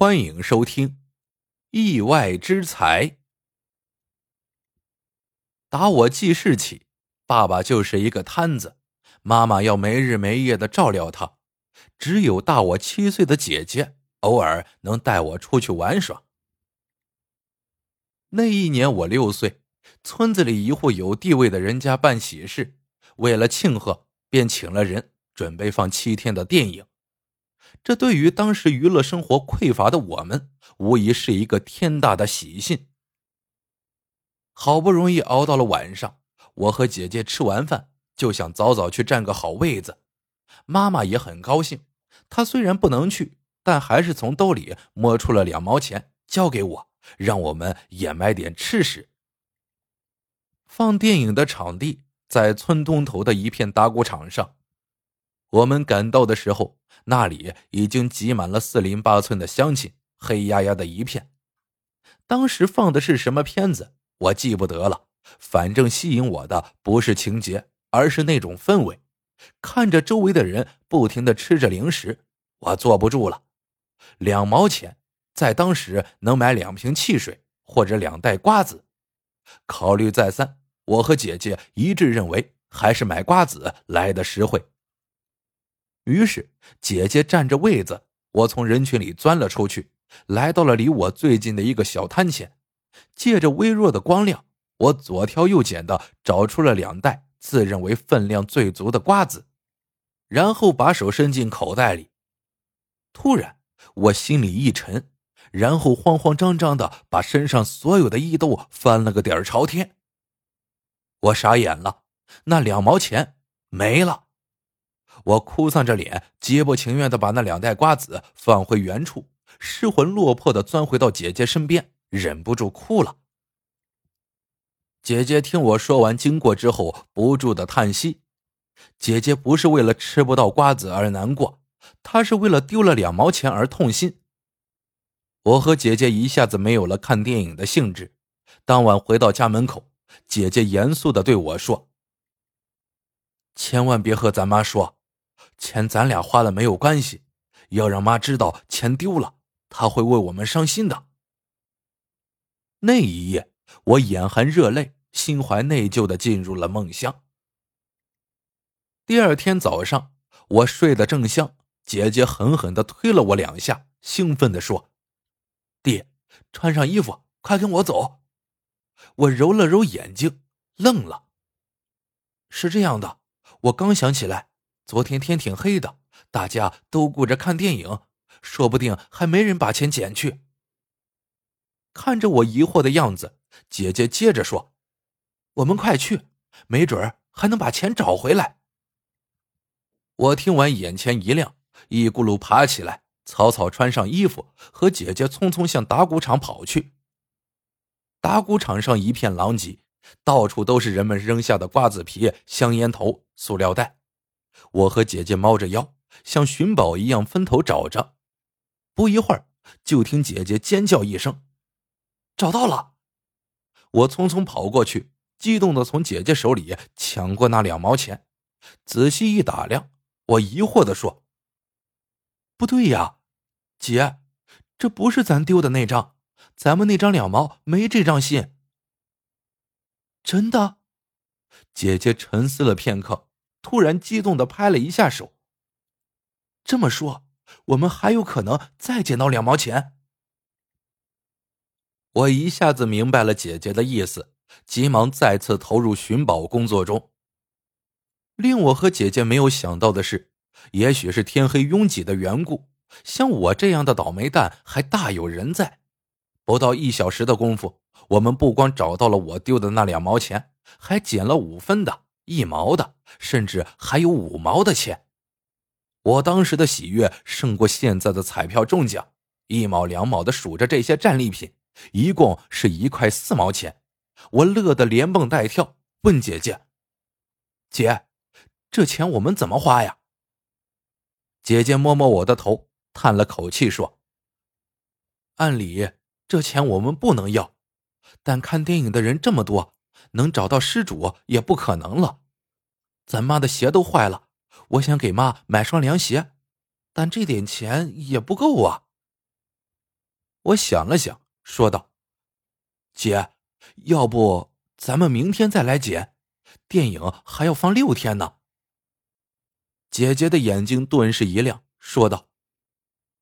欢迎收听《意外之财》。打我记事起，爸爸就是一个摊子，妈妈要没日没夜的照料他，只有大我七岁的姐姐偶尔能带我出去玩耍。那一年我六岁，村子里一户有地位的人家办喜事，为了庆贺，便请了人准备放七天的电影。这对于当时娱乐生活匮乏的我们，无疑是一个天大的喜讯。好不容易熬到了晚上，我和姐姐吃完饭就想早早去占个好位子。妈妈也很高兴，她虽然不能去，但还是从兜里摸出了两毛钱交给我，让我们也买点吃食。放电影的场地在村东头的一片打谷场上。我们赶到的时候，那里已经挤满了四邻八村的乡亲，黑压压的一片。当时放的是什么片子，我记不得了。反正吸引我的不是情节，而是那种氛围。看着周围的人不停的吃着零食，我坐不住了。两毛钱，在当时能买两瓶汽水或者两袋瓜子。考虑再三，我和姐姐一致认为，还是买瓜子来的实惠。于是，姐姐占着位子，我从人群里钻了出去，来到了离我最近的一个小摊前。借着微弱的光亮，我左挑右拣的找出了两袋自认为分量最足的瓜子，然后把手伸进口袋里。突然，我心里一沉，然后慌慌张张的把身上所有的衣兜翻了个底儿朝天。我傻眼了，那两毛钱没了。我哭丧着脸，极不情愿的把那两袋瓜子放回原处，失魂落魄的钻回到姐姐身边，忍不住哭了。姐姐听我说完经过之后，不住的叹息。姐姐不是为了吃不到瓜子而难过，她是为了丢了两毛钱而痛心。我和姐姐一下子没有了看电影的兴致。当晚回到家门口，姐姐严肃的对我说：“千万别和咱妈说。”钱咱俩花了没有关系，要让妈知道钱丢了，她会为我们伤心的。那一夜，我眼含热泪，心怀内疚的进入了梦乡。第二天早上，我睡得正香，姐姐狠狠的推了我两下，兴奋的说：“弟，穿上衣服，快跟我走。”我揉了揉眼睛，愣了。是这样的，我刚想起来。昨天天挺黑的，大家都顾着看电影，说不定还没人把钱捡去。看着我疑惑的样子，姐姐接着说：“我们快去，没准还能把钱找回来。”我听完，眼前一亮，一咕噜爬起来，草草穿上衣服，和姐姐匆匆向打谷场跑去。打谷场上一片狼藉，到处都是人们扔下的瓜子皮、香烟头、塑料袋。我和姐姐猫着腰，像寻宝一样分头找着。不一会儿，就听姐姐尖叫一声：“找到了！”我匆匆跑过去，激动的从姐姐手里抢过那两毛钱。仔细一打量，我疑惑的说：“不对呀，姐，这不是咱丢的那张，咱们那张两毛没这张信。”真的？姐姐沉思了片刻。突然激动的拍了一下手。这么说，我们还有可能再捡到两毛钱。我一下子明白了姐姐的意思，急忙再次投入寻宝工作中。令我和姐姐没有想到的是，也许是天黑拥挤的缘故，像我这样的倒霉蛋还大有人在。不到一小时的功夫，我们不光找到了我丢的那两毛钱，还捡了五分的。一毛的，甚至还有五毛的钱。我当时的喜悦胜过现在的彩票中奖，一毛两毛的数着这些战利品，一共是一块四毛钱。我乐得连蹦带跳，问姐姐：“姐，这钱我们怎么花呀？”姐姐摸摸我的头，叹了口气说：“按理这钱我们不能要，但看电影的人这么多。”能找到失主也不可能了，咱妈的鞋都坏了，我想给妈买双凉鞋，但这点钱也不够啊。我想了想，说道：“姐，要不咱们明天再来捡？电影还要放六天呢。”姐姐的眼睛顿时一亮，说道：“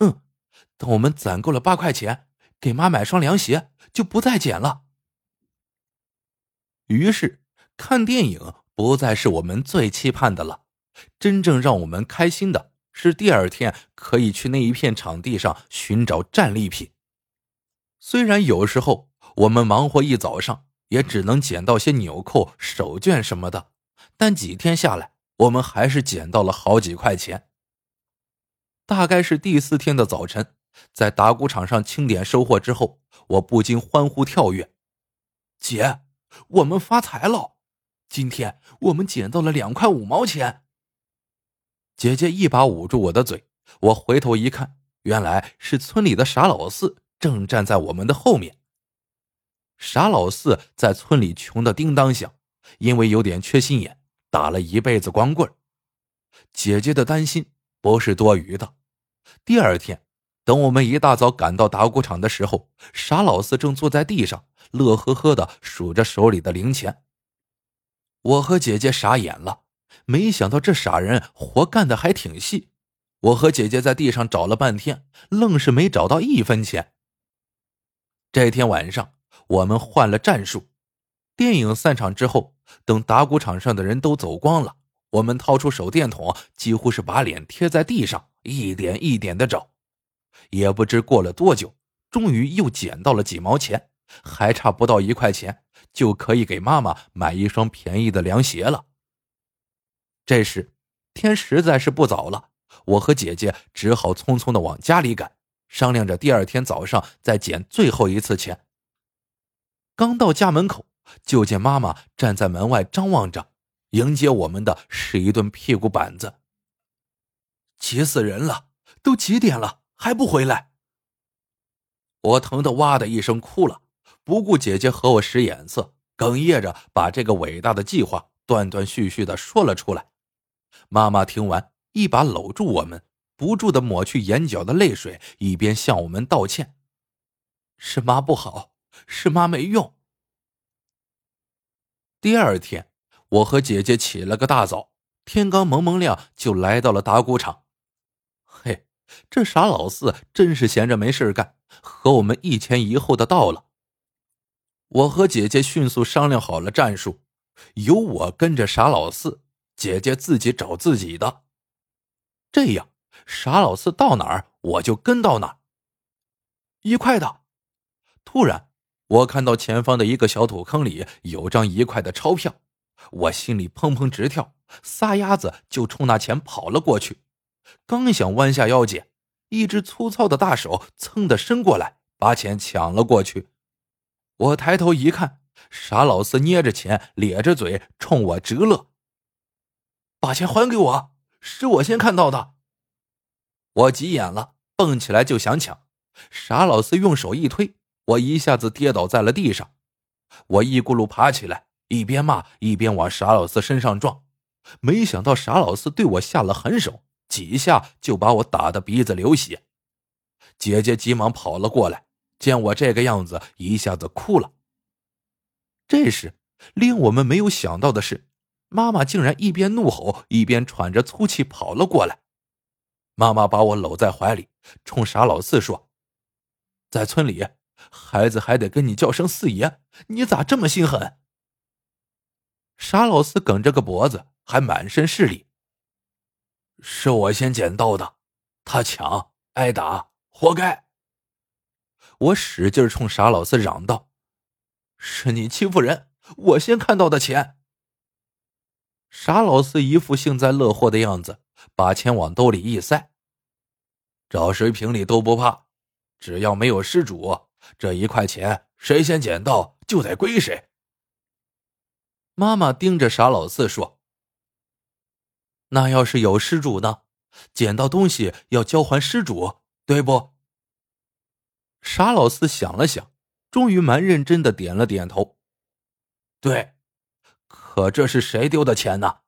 嗯，等我们攒够了八块钱，给妈买双凉鞋，就不再捡了。”于是，看电影不再是我们最期盼的了。真正让我们开心的是，第二天可以去那一片场地上寻找战利品。虽然有时候我们忙活一早上，也只能捡到些纽扣、手绢什么的，但几天下来，我们还是捡到了好几块钱。大概是第四天的早晨，在打谷场上清点收获之后，我不禁欢呼跳跃：“姐，我们发财了！今天我们捡到了两块五毛钱！”姐姐一把捂住我的嘴，我回头一看，原来是村里的傻老四正站在我们的后面。傻老四在村里穷的叮当响，因为有点缺心眼，打了一辈子光棍。姐姐的担心不是多余的。第二天，等我们一大早赶到打谷场的时候，傻老四正坐在地上，乐呵呵的数着手里的零钱。我和姐姐傻眼了。没想到这傻人活干的还挺细，我和姐姐在地上找了半天，愣是没找到一分钱。这天晚上，我们换了战术。电影散场之后，等打谷场上的人都走光了，我们掏出手电筒，几乎是把脸贴在地上，一点一点的找。也不知过了多久，终于又捡到了几毛钱，还差不到一块钱，就可以给妈妈买一双便宜的凉鞋了。这时，天实在是不早了，我和姐姐只好匆匆的往家里赶，商量着第二天早上再捡最后一次钱。刚到家门口，就见妈妈站在门外张望着，迎接我们的是一顿屁股板子。急死人了！都几点了还不回来？我疼得哇的一声哭了，不顾姐姐和我使眼色，哽咽着把这个伟大的计划断断续续的说了出来。妈妈听完，一把搂住我们，不住的抹去眼角的泪水，一边向我们道歉：“是妈不好，是妈没用。”第二天，我和姐姐起了个大早，天刚蒙蒙亮就来到了打谷场。这傻老四真是闲着没事干，和我们一前一后的到了。我和姐姐迅速商量好了战术，由我跟着傻老四。姐姐自己找自己的，这样傻老四到哪儿我就跟到哪儿。一块的，突然我看到前方的一个小土坑里有张一块的钞票，我心里砰砰直跳，撒丫子就冲那钱跑了过去。刚想弯下腰捡，一只粗糙的大手噌的伸过来，把钱抢了过去。我抬头一看，傻老四捏着钱，咧着嘴冲我直乐。把钱还给我！是我先看到的。我急眼了，蹦起来就想抢。傻老四用手一推，我一下子跌倒在了地上。我一咕噜爬起来，一边骂一边往傻老四身上撞。没想到傻老四对我下了狠手，几下就把我打得鼻子流血。姐姐急忙跑了过来，见我这个样子，一下子哭了。这时，令我们没有想到的是。妈妈竟然一边怒吼，一边喘着粗气跑了过来。妈妈把我搂在怀里，冲傻老四说：“在村里，孩子还得跟你叫声四爷，你咋这么心狠？”傻老四梗着个脖子，还满身是力：“是我先捡到的，他抢挨打，活该。”我使劲冲傻老四嚷道：“是你欺负人，我先看到的钱。”傻老四一副幸灾乐祸的样子，把钱往兜里一塞。找谁评理都不怕，只要没有失主，这一块钱谁先捡到就得归谁。妈妈盯着傻老四说：“那要是有失主呢？捡到东西要交还失主，对不？”傻老四想了想，终于蛮认真的点了点头：“对。”可这是谁丢的钱呢？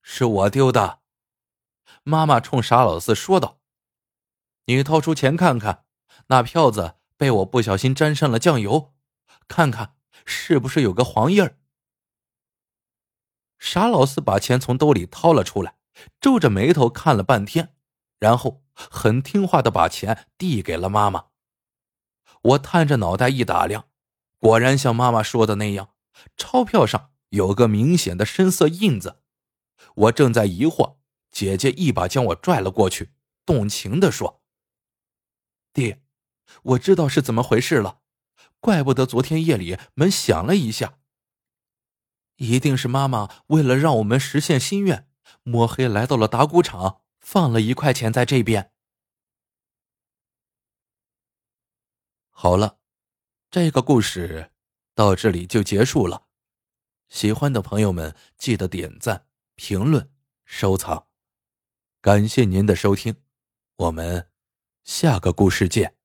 是我丢的。妈妈冲傻老四说道：“你掏出钱看看，那票子被我不小心沾上了酱油，看看是不是有个黄印儿。傻老四把钱从兜里掏了出来，皱着眉头看了半天，然后很听话的把钱递给了妈妈。我探着脑袋一打量，果然像妈妈说的那样，钞票上有个明显的深色印子。我正在疑惑，姐姐一把将我拽了过去，动情的说：“爹，我知道是怎么回事了，怪不得昨天夜里门响了一下。一定是妈妈为了让我们实现心愿，摸黑来到了打谷场，放了一块钱在这边。”好了，这个故事到这里就结束了。喜欢的朋友们记得点赞。评论、收藏，感谢您的收听，我们下个故事见。